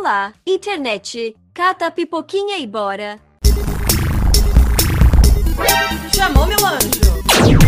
Olá, internet. Cata a pipoquinha e bora. Chamou, meu anjo?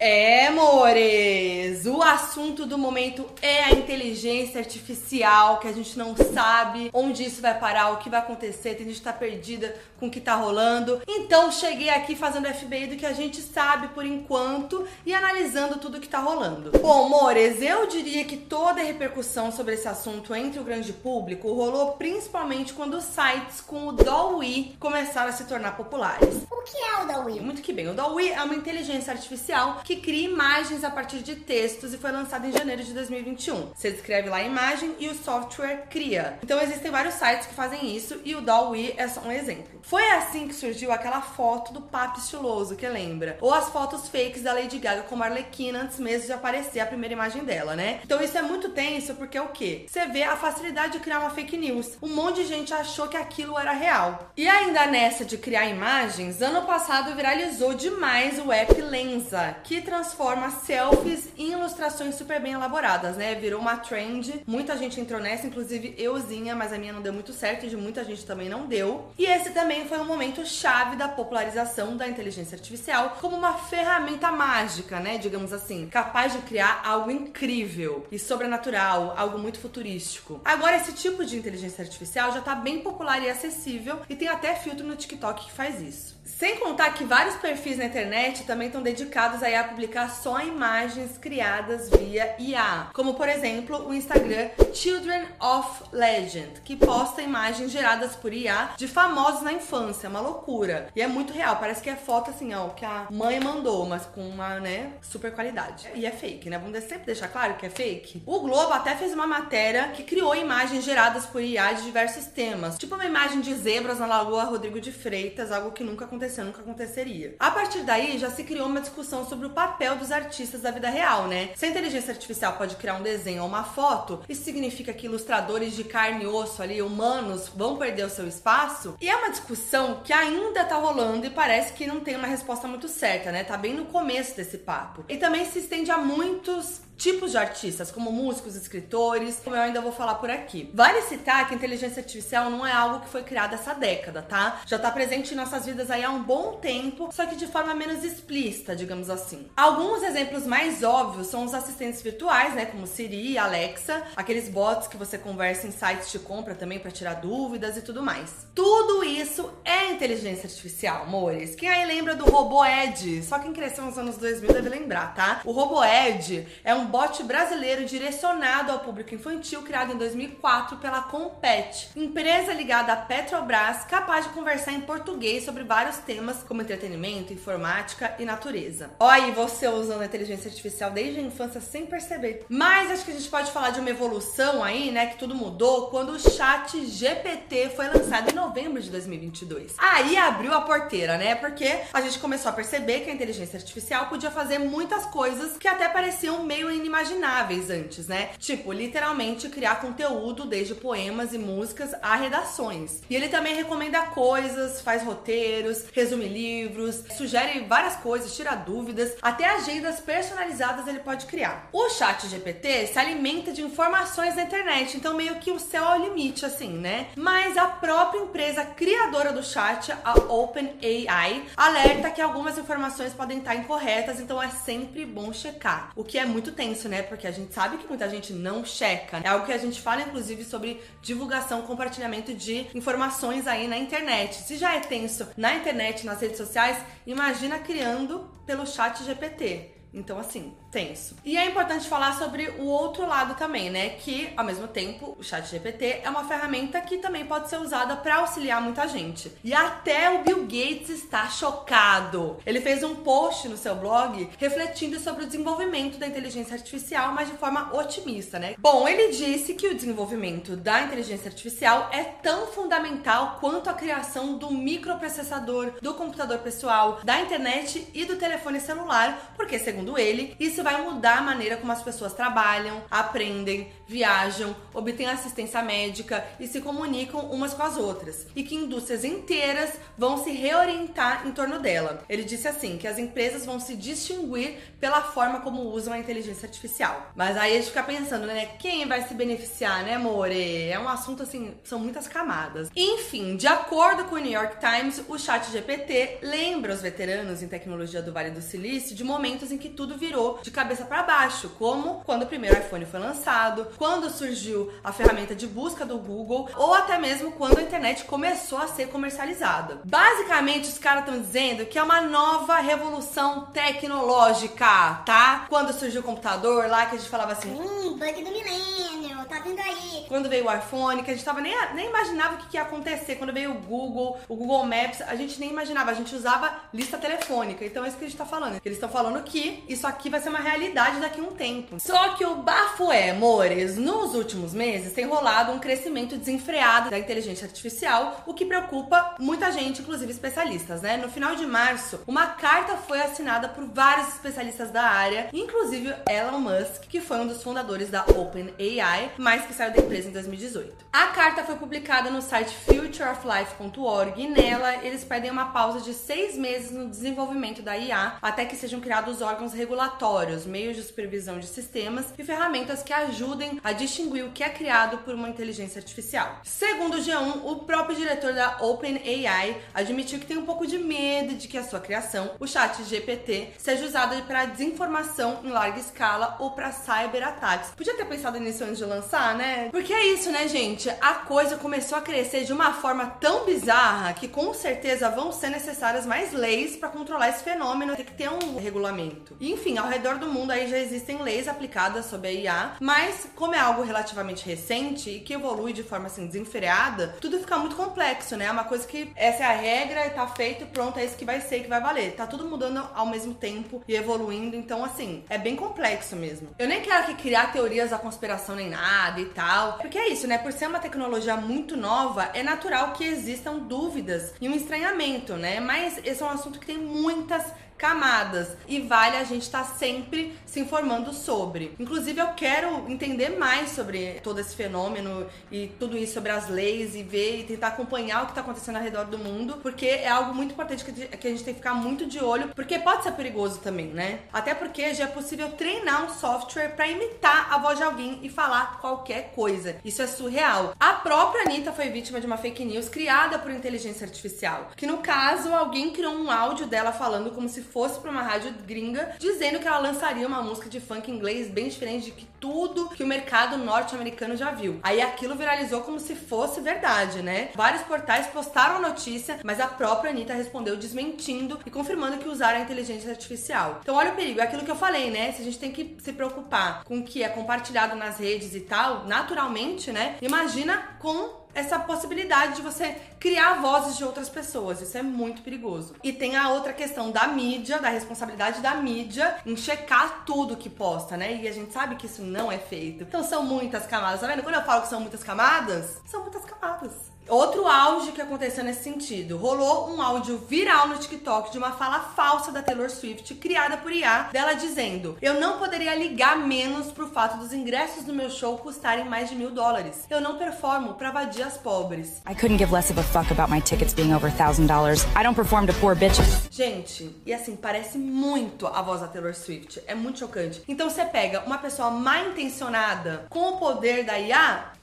É, amores! O assunto do momento é a inteligência artificial, que a gente não sabe onde isso vai parar, o que vai acontecer, tem gente que tá perdida com o que tá rolando. Então, cheguei aqui fazendo FBI do que a gente sabe por enquanto e analisando tudo que tá rolando. Bom, amores, eu diria que toda a repercussão sobre esse assunto entre o grande público rolou principalmente quando sites com o DALL-E começaram a se tornar populares. O que é o DALL-E? Muito que bem, o DALL-E é uma inteligência artificial que cria imagens a partir de textos e foi lançado em janeiro de 2021. Você descreve lá a imagem e o software cria. Então existem vários sites que fazem isso e o DALL-E é só um exemplo. Foi assim que surgiu aquela foto do papo estiloso, que lembra? Ou as fotos fakes da Lady Gaga como Arlequina antes mesmo de aparecer a primeira imagem dela, né? Então isso é muito tenso porque o quê? Você vê a facilidade de criar uma fake news. Um monte de gente achou que aquilo era real. E ainda nessa de criar imagens, ano passado viralizou demais o app Lensa, que transforma selfies em ilustrações super bem elaboradas, né? Virou uma trend. Muita gente entrou nessa, inclusive euzinha, mas a minha não deu muito certo e de muita gente também não deu. E esse também foi um momento chave da popularização da inteligência artificial como uma ferramenta mágica, né? Digamos assim, capaz de criar algo incrível e sobrenatural, algo muito futurístico. Agora, esse tipo de inteligência artificial já tá bem popular e acessível e tem até filtro no TikTok que faz isso. Sem contar que vários perfis na internet também estão dedicados aí a publicar só imagens criadas via IA, como por exemplo o Instagram Children of Legend, que posta imagens geradas por IA de famosos na infância, é uma loucura. E é muito real, parece que é foto assim, ó, que a mãe mandou, mas com uma, né, super qualidade. E é fake, né? Vamos sempre deixar claro que é fake. O Globo até fez uma matéria que criou imagens geradas por IA de diversos temas, tipo uma imagem de zebras na Lagoa Rodrigo de Freitas, algo que nunca aconteceu, nunca aconteceria. A partir daí já se criou uma discussão sobre o papel dos artistas da vida real, né? Se a inteligência artificial pode criar um desenho ou uma foto, isso significa que ilustradores de carne e osso ali, humanos, vão perder o seu espaço? E é uma discussão que ainda tá rolando e parece que não tem uma resposta muito certa, né? Tá bem no começo desse papo. E também se estende a muitos tipos de artistas, como músicos, escritores, como eu ainda vou falar por aqui. Vale citar que a inteligência artificial não é algo que foi criado essa década, tá? Já tá presente em nossas vidas aí há um bom tempo, só que de forma menos explícita, digamos assim. Alguns exemplos mais óbvios são os assistentes virtuais, né, como Siri Alexa, aqueles bots que você conversa em sites de compra também para tirar dúvidas e tudo mais. Tudo isso é inteligência artificial, amores. Quem aí lembra do robô Ed? Só quem cresceu nos anos 2000 deve lembrar, tá? O robô Ed é um bot brasileiro direcionado ao público infantil, criado em 2004 pela Compet, empresa ligada à Petrobras, capaz de conversar em português sobre vários temas como entretenimento, informática e natureza. Olha aí você usando a inteligência artificial desde a infância sem perceber. Mas acho que a gente pode falar de uma evolução aí, né, que tudo mudou quando o chat GPT foi lançado em novembro de 2022. Aí abriu a porteira, né, porque a gente começou a perceber que a inteligência artificial podia fazer muitas coisas que até pareciam meio inimagináveis antes, né? Tipo, literalmente criar conteúdo, desde poemas e músicas a redações. E ele também recomenda coisas, faz roteiros, resume livros, sugere várias coisas, tira dúvidas, até agendas personalizadas ele pode criar. O chat GPT se alimenta de informações na internet, então meio que o céu é o limite, assim, né? Mas a própria empresa criadora do chat, a OpenAI, alerta que algumas informações podem estar incorretas, então é sempre bom checar. O que é muito tenso, né? Porque a gente sabe que muita gente não checa. É algo que a gente fala, inclusive, sobre divulgação, compartilhamento de informações aí na internet. Se já é tenso na internet, nas redes sociais, imagina criando pelo chat GPT. Então, assim, tenso. E é importante falar sobre o outro lado também, né? Que, ao mesmo tempo, o chat GPT é uma ferramenta que também pode ser usada para auxiliar muita gente. E até o Bill Gates está chocado. Ele fez um post no seu blog refletindo sobre o desenvolvimento da inteligência artificial, mas de forma otimista, né? Bom, ele disse que o desenvolvimento da inteligência artificial é tão fundamental quanto a criação do microprocessador, do computador pessoal, da internet e do telefone celular, porque, segundo segundo ele, isso vai mudar a maneira como as pessoas trabalham, aprendem, viajam, obtêm assistência médica e se comunicam umas com as outras, e que indústrias inteiras vão se reorientar em torno dela. Ele disse assim que as empresas vão se distinguir pela forma como usam a inteligência artificial. Mas aí a gente fica pensando, né, quem vai se beneficiar, né, more? É um assunto assim, são muitas camadas. Enfim, de acordo com o New York Times, o Chat GPT lembra os veteranos em tecnologia do Vale do Silício de momentos em que tudo virou de cabeça para baixo, como quando o primeiro iPhone foi lançado, quando surgiu a ferramenta de busca do Google ou até mesmo quando a internet começou a ser comercializada. Basicamente, os caras estão dizendo que é uma nova revolução tecnológica, tá? Quando surgiu o computador lá, que a gente falava assim: Hum, bug do milênio, vindo aí. Quando veio o iPhone, que a gente tava nem, nem imaginava o que, que ia acontecer. Quando veio o Google, o Google Maps, a gente nem imaginava. A gente usava lista telefônica. Então é isso que a gente tá falando. Eles estão falando que isso aqui vai ser uma realidade daqui a um tempo. Só que o bafo é, amores, nos últimos meses tem rolado um crescimento desenfreado da inteligência artificial, o que preocupa muita gente, inclusive especialistas, né? No final de março, uma carta foi assinada por vários especialistas da área, inclusive Elon Musk, que foi um dos fundadores da OpenAI, que saiu da empresa em 2018. A carta foi publicada no site futureoflife.org e nela eles pedem uma pausa de seis meses no desenvolvimento da IA até que sejam criados órgãos regulatórios, meios de supervisão de sistemas e ferramentas que ajudem a distinguir o que é criado por uma inteligência artificial. Segundo o G1, o próprio diretor da OpenAI admitiu que tem um pouco de medo de que a sua criação, o chat GPT, seja usada para desinformação em larga escala ou para cyberataques. Podia ter pensado nisso antes de lançar, né? Porque é isso, né, gente? A coisa começou a crescer de uma forma tão bizarra que com certeza vão ser necessárias mais leis para controlar esse fenômeno, tem que ter um regulamento. Enfim, ao redor do mundo aí já existem leis aplicadas sobre a IA, mas como é algo relativamente recente e que evolui de forma assim desenfreada, tudo fica muito complexo, né? É uma coisa que essa é a regra e tá feito, pronto, é isso que vai ser que vai valer. Tá tudo mudando ao mesmo tempo e evoluindo, então assim, é bem complexo mesmo. Eu nem quero criar teorias da conspiração nem nada e tal, porque é isso, né? Por ser uma tecnologia muito nova, é natural que existam dúvidas e um estranhamento, né? Mas esse é um assunto que tem muitas camadas e vale a gente estar tá sempre se informando sobre. Inclusive, eu quero entender mais sobre todo esse fenômeno e tudo isso sobre as leis e ver e tentar acompanhar o que está acontecendo ao redor do mundo, porque é algo muito importante que a gente tem que ficar muito de olho, porque pode ser perigoso também, né? Até porque já é possível treinar um software para imitar a voz de alguém e falar qualquer coisa. Isso é surreal. A própria Anitta foi vítima de uma fake news criada por inteligência artificial, que no caso alguém criou um áudio dela falando como se fosse para uma rádio gringa dizendo que ela lançaria uma música de funk inglês bem diferente de que tudo que o mercado norte-americano já viu. Aí aquilo viralizou como se fosse verdade, né? Vários portais postaram a notícia, mas a própria Anitta respondeu desmentindo e confirmando que usaram a inteligência artificial. Então olha o perigo, é aquilo que eu falei, né? Se a gente tem que se preocupar com o que é compartilhado nas redes e tal, naturalmente, né? Imagina com essa possibilidade de você criar vozes de outras pessoas. Isso é muito perigoso. E tem a outra questão da mídia, da responsabilidade da mídia em checar tudo que posta, né? E a gente sabe que isso não é feito. Então são muitas camadas. Tá vendo? Quando eu falo que são muitas camadas, são muitas camadas. Outro auge que aconteceu nesse sentido. Rolou um áudio viral no TikTok de uma fala falsa da Taylor Swift, criada por IA, dela dizendo: Eu não poderia ligar menos pro fato dos ingressos do meu show custarem mais de mil dólares. Eu não performo pra vadias pobres. I couldn't give less of a fuck about my tickets being over thousand dollars. I don't perform to poor bitches. Gente, e assim, parece muito a voz da Taylor Swift. É muito chocante. Então você pega uma pessoa mal intencionada com o poder da IA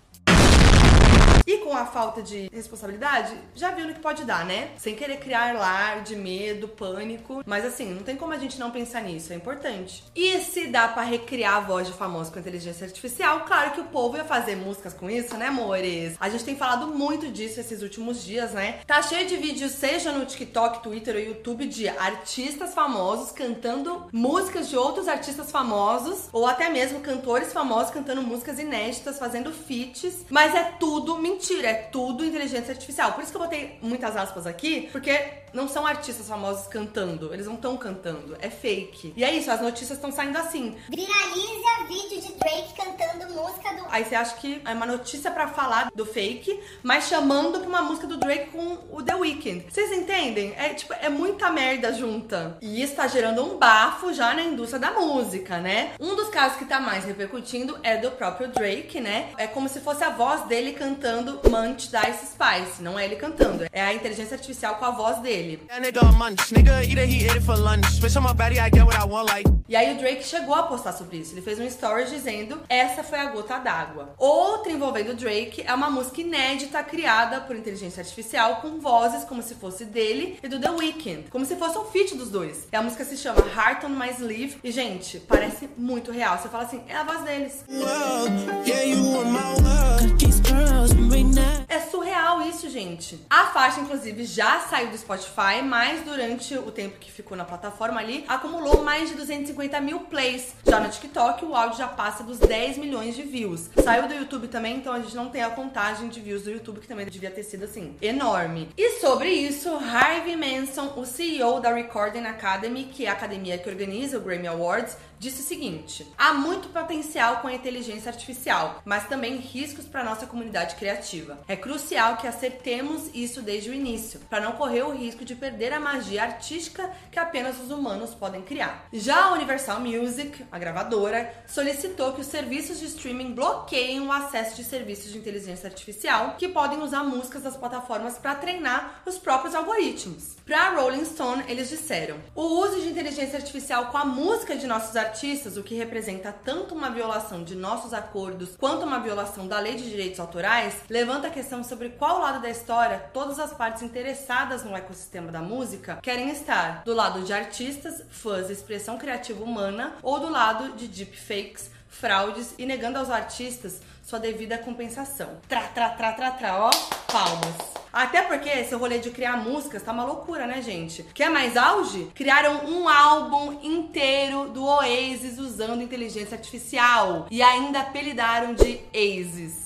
e com a falta de responsabilidade, já viu no que pode dar, né? Sem querer criar lar de medo, pânico. Mas assim, não tem como a gente não pensar nisso, é importante. E se dá para recriar a voz de famoso com inteligência artificial, claro que o povo ia fazer músicas com isso, né, amores? A gente tem falado muito disso esses últimos dias, né? Tá cheio de vídeos, seja no TikTok, Twitter ou YouTube, de artistas famosos cantando músicas de outros artistas famosos, ou até mesmo cantores famosos cantando músicas inéditas, fazendo feats, mas é tudo mentira mentira, é tudo inteligência artificial. Por isso que eu botei muitas aspas aqui, porque não são artistas famosos cantando, eles não estão cantando, é fake. E é isso, as notícias estão saindo assim. Viraliza vídeo de Drake cantando música do aí você acha que é uma notícia pra falar do fake, mas chamando pra uma música do Drake com o The Weeknd. Vocês entendem? É tipo, é muita merda junta. E isso tá gerando um bafo já na indústria da música, né? Um dos casos que tá mais repercutindo é do próprio Drake, né? É como se fosse a voz dele cantando Munch da Ice Spice. Não é ele cantando, é a inteligência artificial com a voz dele. E aí o Drake chegou a postar sobre isso. Ele fez um story dizendo: essa foi a gota d'água. Outra envolvendo o Drake é uma música inédita criada por inteligência artificial com vozes como se fosse dele e do The Weeknd, como se fosse um feat dos dois. E a música se chama Heart on My Sleeve e gente, parece muito real. Você fala assim, é a voz deles. É surreal isso, gente. A faixa, inclusive, já saiu do Spotify, mas durante o tempo que ficou na plataforma ali, acumulou mais de 250 mil plays. Já no TikTok, o áudio já passa dos 10 milhões de views. Saiu do YouTube também, então a gente não tem a contagem de views do YouTube, que também devia ter sido assim, enorme. E sobre isso, Harvey Manson, o CEO da Recording Academy, que é a academia que organiza o Grammy Awards, disse o seguinte: há muito potencial com a inteligência artificial, mas também riscos para nossa comunidade criativa. É crucial que acertemos isso desde o início, para não correr o risco de perder a magia artística que apenas os humanos podem criar. Já a Universal Music, a gravadora, solicitou que os serviços de streaming bloqueiem o acesso de serviços de inteligência artificial que podem usar músicas das plataformas para treinar os próprios algoritmos. Para Rolling Stone, eles disseram: o uso de inteligência artificial com a música de nossos artistas, o que representa tanto uma violação de nossos acordos quanto uma violação da lei de direitos autorais, levanta a questão sobre qual lado da história todas as partes interessadas no ecossistema da música querem estar: do lado de artistas, fãs, expressão criativa humana ou do lado de deepfakes, fraudes e negando aos artistas sua devida compensação. Tra, tra, tra, tra, tra, ó, palmas. Até porque esse rolê de criar músicas tá uma loucura, né, gente? Quer mais auge? Criaram um álbum inteiro do Oasis usando inteligência artificial e ainda apelidaram de Aces.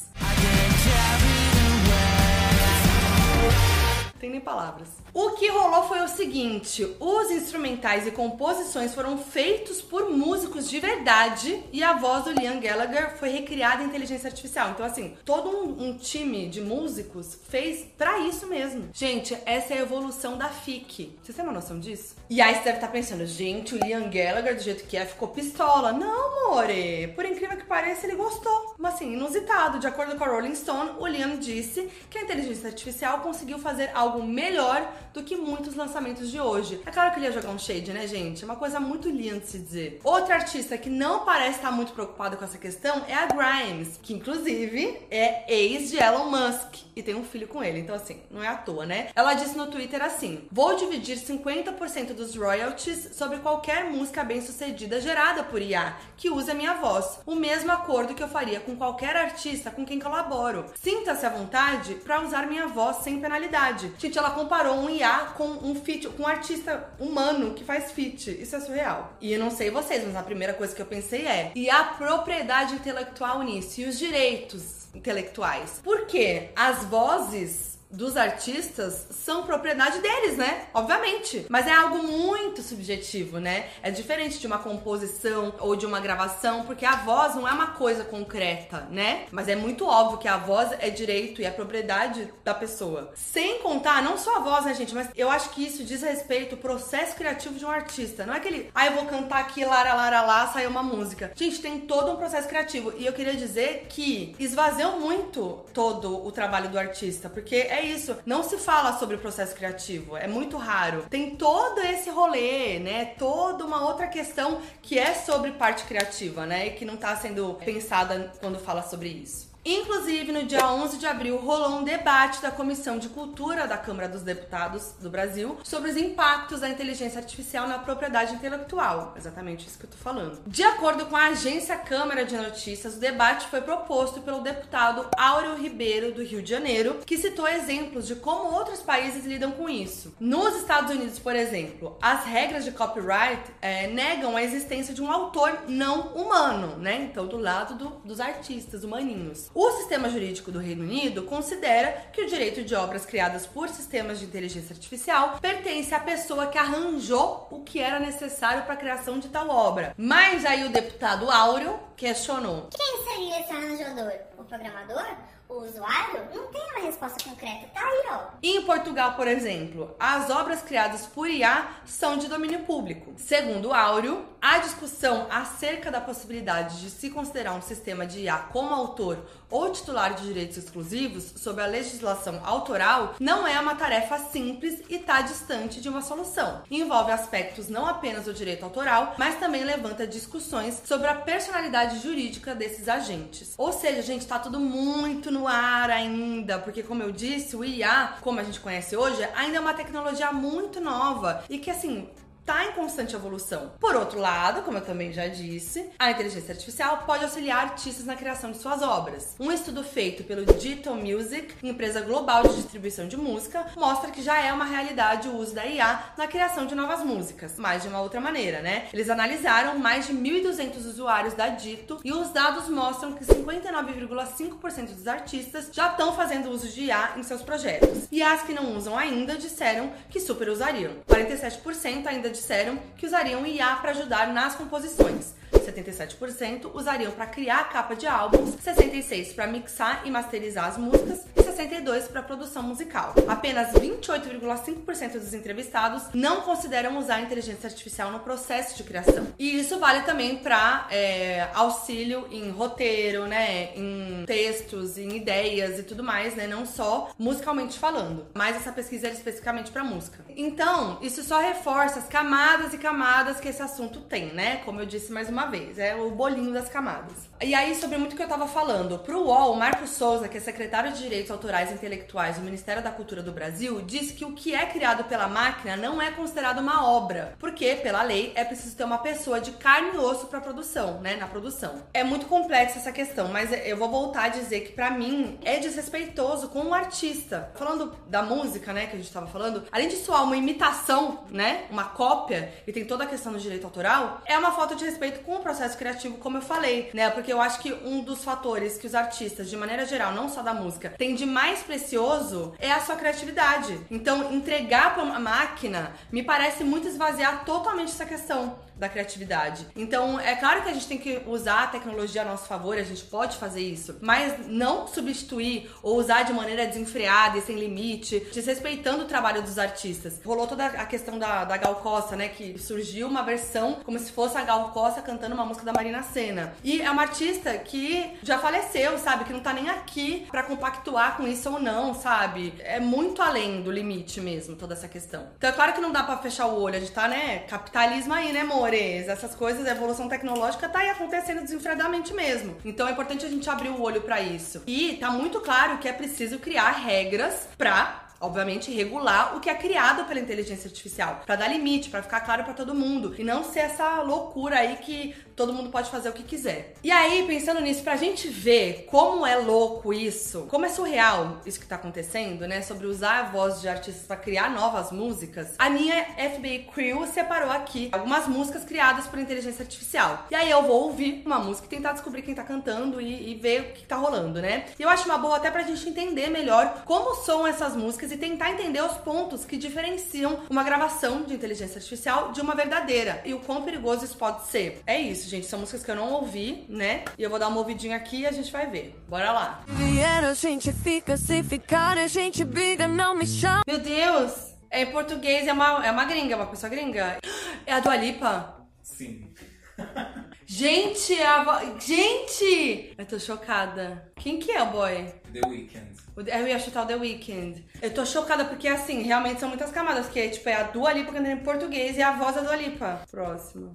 Tem nem palavras. O que rolou foi o seguinte: os instrumentais e composições foram feitos por músicos de verdade e a voz do Liam Gallagher foi recriada em inteligência artificial. Então, assim, todo um, um time de músicos fez para isso mesmo. Gente, essa é a evolução da FIC. Vocês têm uma noção disso? E aí você deve estar pensando, gente, o Liam Gallagher, do jeito que é, ficou pistola. Não, amore. Por incrível que pareça, ele gostou. Mas assim, inusitado. De acordo com a Rolling Stone, o Liam disse que a inteligência artificial conseguiu fazer algo melhor do que muitos lançamentos de hoje. É claro que ele ia jogar um shade, né, gente? É uma coisa muito linda de se dizer. Outra artista que não parece estar muito preocupada com essa questão é a Grimes, que inclusive é ex de Elon Musk e tem um filho com ele. Então, assim, não é à toa, né? Ela disse no Twitter assim: Vou dividir 50% dos royalties sobre qualquer música bem sucedida gerada por IA que use a minha voz. O mesmo acordo que eu faria com qualquer artista com quem colaboro. Sinta-se à vontade para usar minha voz sem penalidade. Gente, ela comparou um Com um feat, com um artista humano que faz feat. Isso é surreal. E eu não sei vocês, mas a primeira coisa que eu pensei é: e a propriedade intelectual nisso? E os direitos intelectuais? Porque as vozes dos artistas são propriedade deles, né? Obviamente. Mas é algo muito subjetivo, né? É diferente de uma composição ou de uma gravação, porque a voz não é uma coisa concreta, né? Mas é muito óbvio que a voz é direito e é propriedade da pessoa. Sem contar, não só a voz, né, gente? Mas eu acho que isso diz respeito ao processo criativo de um artista. Não é aquele, ah, eu vou cantar aqui, lara, lara, lá, saiu uma música. Gente, tem todo um processo criativo. E eu queria dizer que esvaziou muito todo o trabalho do artista, porque é isso. Não se fala sobre o processo criativo, é muito raro. Tem todo esse rolê, né? Toda uma outra questão que é sobre parte criativa, né? E que não tá sendo pensada quando fala sobre isso. Inclusive, no dia 11 de abril, rolou um debate da Comissão de Cultura da Câmara dos Deputados do Brasil sobre os impactos da inteligência artificial na propriedade intelectual. Exatamente isso que eu tô falando. De acordo com a agência Câmara de Notícias, o debate foi proposto pelo deputado Áureo Ribeiro, do Rio de Janeiro, que citou exemplos de como outros países lidam com isso. Nos Estados Unidos, por exemplo, as regras de copyright é, negam a existência de um autor não humano, né? Então, do lado do, dos artistas humaninhos. O sistema jurídico do Reino Unido considera que o direito de obras criadas por sistemas de inteligência artificial pertence à pessoa que arranjou o que era necessário para a criação de tal obra. Mas aí o deputado Áureo questionou. Quem seria esse arranjador? O programador? Usuário? Não tem uma resposta concreta. Tá aí, ó. Em Portugal, por exemplo, as obras criadas por IA são de domínio público. Segundo Áureo, a discussão acerca da possibilidade de se considerar um sistema de IA como autor ou titular de direitos exclusivos sob a legislação autoral não é uma tarefa simples e está distante de uma solução. Envolve aspectos não apenas do direito autoral, mas também levanta discussões sobre a personalidade jurídica desses agentes. Ou seja, gente, está tudo muito no ar ainda, porque como eu disse, o IA, como a gente conhece hoje, ainda é uma tecnologia muito nova. E que assim está em constante evolução. Por outro lado, como eu também já disse, a inteligência artificial pode auxiliar artistas na criação de suas obras. Um estudo feito pelo Digital Music, empresa global de distribuição de música, mostra que já é uma realidade o uso da IA na criação de novas músicas, mas de uma outra maneira, né? Eles analisaram mais de 1.200 usuários da Dito e os dados mostram que 59,5% dos artistas já estão fazendo uso de IA em seus projetos. E as que não usam ainda disseram que super usariam. 47% ainda disseram que usariam IA para ajudar nas composições. 77% usariam para criar a capa de álbuns, 66% para mixar e masterizar as músicas 62% para produção musical. Apenas 28,5% dos entrevistados não consideram usar a inteligência artificial no processo de criação. E isso vale também para é, auxílio em roteiro, né, em textos, em ideias e tudo mais, né, não só musicalmente falando. Mas essa pesquisa era especificamente para música. Então, isso só reforça as camadas e camadas que esse assunto tem, né? Como eu disse mais uma vez, é o bolinho das camadas. E aí, sobre muito que eu tava falando, pro UOL, Marco Souza, que é secretário de Direitos Autorais e Intelectuais do Ministério da Cultura do Brasil, disse que o que é criado pela máquina não é considerado uma obra, porque, pela lei, é preciso ter uma pessoa de carne e osso pra produção, né? Na produção. É muito complexa essa questão, mas eu vou voltar a dizer que, para mim, é desrespeitoso com o artista. Falando da música, né, que a gente tava falando, além de soar uma imitação, né? Uma cópia, e tem toda a questão do direito autoral, é uma falta de respeito com o processo criativo, como eu falei, né? Porque eu acho que um dos fatores que os artistas, de maneira geral, não só da música, tem de mais precioso é a sua criatividade. Então, entregar para uma máquina me parece muito esvaziar totalmente essa questão da criatividade. Então, é claro que a gente tem que usar a tecnologia a nosso favor, a gente pode fazer isso, mas não substituir ou usar de maneira desenfreada e sem limite, desrespeitando o trabalho dos artistas. Rolou toda a questão da, da Gal Costa, né, que surgiu uma versão como se fosse a Gal Costa cantando uma música da Marina Senna. E é uma artista que já faleceu, sabe, que não tá nem aqui para compactuar com isso ou não, sabe? É muito além do limite mesmo, toda essa questão. Então é claro que não dá para fechar o olho, a gente tá, né, capitalismo aí, né, amor? amores, essas coisas, a evolução tecnológica tá aí acontecendo desenfreadamente mesmo. Então é importante a gente abrir o olho para isso. E tá muito claro que é preciso criar regras pra obviamente, regular o que é criado pela inteligência artificial, para dar limite, para ficar claro para todo mundo e não ser essa loucura aí que todo mundo pode fazer o que quiser. E aí, pensando nisso, pra gente ver como é louco isso, como é surreal isso que tá acontecendo, né, sobre usar a voz de artistas para criar novas músicas, a minha FBI Crew separou aqui algumas músicas criadas por inteligência artificial. E aí eu vou ouvir uma música e tentar descobrir quem tá cantando e, e ver o que tá rolando, né? E eu acho uma boa até pra gente entender melhor como são essas músicas e tentar entender os pontos que diferenciam uma gravação de inteligência artificial de uma verdadeira e o quão perigoso isso pode ser. É isso, gente. São músicas que eu não ouvi, né? E eu vou dar uma ouvidinha aqui e a gente vai ver. Bora lá. Vier a gente fica, se ficar a gente briga, não me chama. Meu Deus! É em português, é uma, é uma gringa, uma pessoa gringa. É a Dua Lipa? Sim. Gente, é a vo... Gente! Eu tô chocada. Quem que é o boy? The Weeknd. O- Eu ia chutar o The Weeknd. Eu tô chocada porque, assim, realmente são muitas camadas. Que, tipo, é a Dua Lipa cantando em português e a voz da Dua Lipa. Próximo.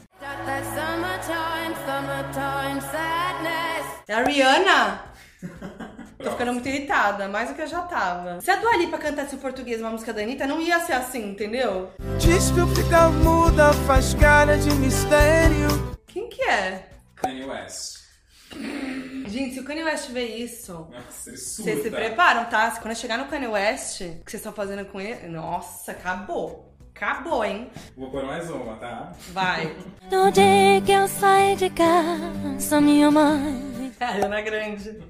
É a Rihanna? Tô ficando muito irritada, mais do que eu já tava. Se a Dua Lipa cantasse em português uma música da Anitta, não ia ser assim, entendeu? Diz que eu ficar muda, faz cara de mistério. É? Kanye West. Gente, se o Kanye West vê isso... Nossa, ele Vocês se preparam, tá? Quando chegar no Kanye West, o que vocês estão fazendo com ele... Nossa, acabou. Acabou, hein? Vou pôr mais uma, tá? Vai. No dia que eu saí de casa, minha mãe. É, Ariana Grande.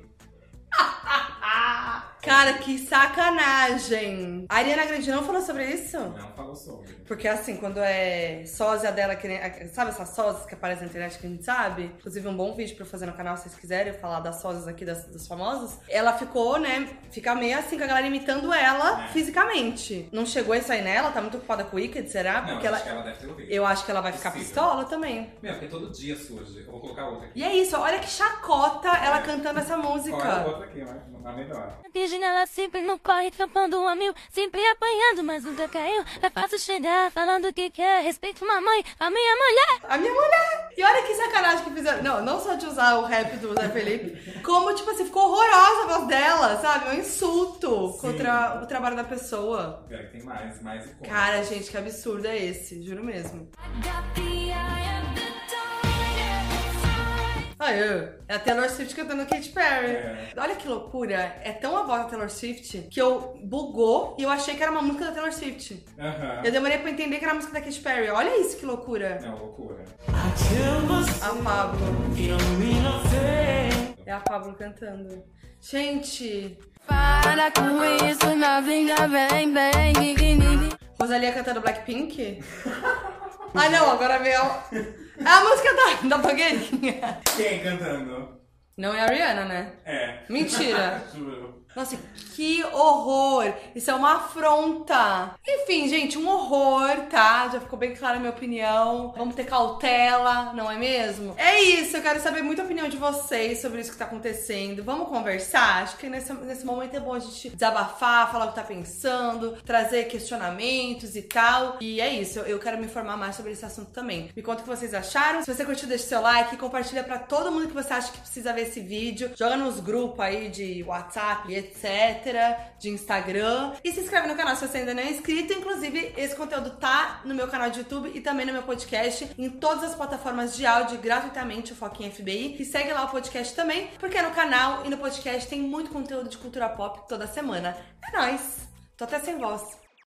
Cara, que sacanagem. A Ariana Grande não falou sobre isso? Não falou sobre. Porque assim, quando é sósia dela, que nem- sabe essas sósias que aparecem na internet que a gente sabe? Inclusive um bom vídeo pra eu fazer no canal, se vocês quiserem, eu falar das sósias aqui, das, dos famosos. Ela ficou, né, fica meio assim com a galera imitando ela É. fisicamente. Não chegou isso aí nela? Tá muito ocupada com o Wicked, será? Não, Porque acho ela... que ela deve ter ouvido. Eu acho que ela vai ficar pistola também. Meu, porque todo dia surge. Eu vou colocar outra aqui. E é isso, olha que chacota ela cantando essa Olha música. outra aqui, né? a melhor. Virgínia, ela sempre não corre, trampando a mil, sempre apanhando, mas nunca caiu. É fácil chegar falando o que quer, respeito uma mãe, a minha mulher. A minha mulher! E olha que sacanagem que fizeram. Não, não só de usar o rap do Zé Felipe, como, tipo assim, ficou horrorosa a voz dela, sabe? Um insulto Sim. contra o trabalho da pessoa. Peraí, tem mais, mais icônicos. Cara, gente, que absurdo é esse, juro mesmo. Aí, é a Taylor Swift cantando Katy Perry. É. Olha que loucura. É tão a voz da Taylor Swift que eu bugou e eu achei que era uma música da Taylor Swift. Eu demorei pra entender que era a música da Katy Perry. Olha isso, que loucura. Não, loucura. A Pablo. É a Pablo cantando. Gente, Para com isso, novinha, vem, vem. Rosalia cantando Blackpink? ah, não, agora veio. É a música da, da blogueirinha. Quem cantando? Não é a Ariana, né? É. Mentira. Juro. Nossa, que horror! Isso é uma afronta. Enfim, gente, um horror, tá? Já ficou bem clara a minha opinião. Vamos ter cautela, não é mesmo? É isso, eu quero saber muita opinião de vocês sobre isso que tá acontecendo. Vamos conversar? Acho que nesse, nesse momento é bom a gente desabafar, falar o que tá pensando, trazer questionamentos e tal. E é isso, eu, eu quero me informar mais sobre esse assunto também. Me conta o que vocês acharam. Se você curtiu, deixa seu like, compartilha pra todo mundo que você acha que precisa ver esse vídeo. Joga nos grupos aí de WhatsApp e etc, de Instagram. E se inscreve no canal se você ainda não é inscrito. Inclusive, esse conteúdo tá no meu canal de YouTube e também no meu podcast, em todas as plataformas de áudio, gratuitamente, o Foquinha FBI. E segue lá o podcast também, porque no canal e no podcast tem muito conteúdo de cultura pop toda semana. É nóis! Tô até sem voz.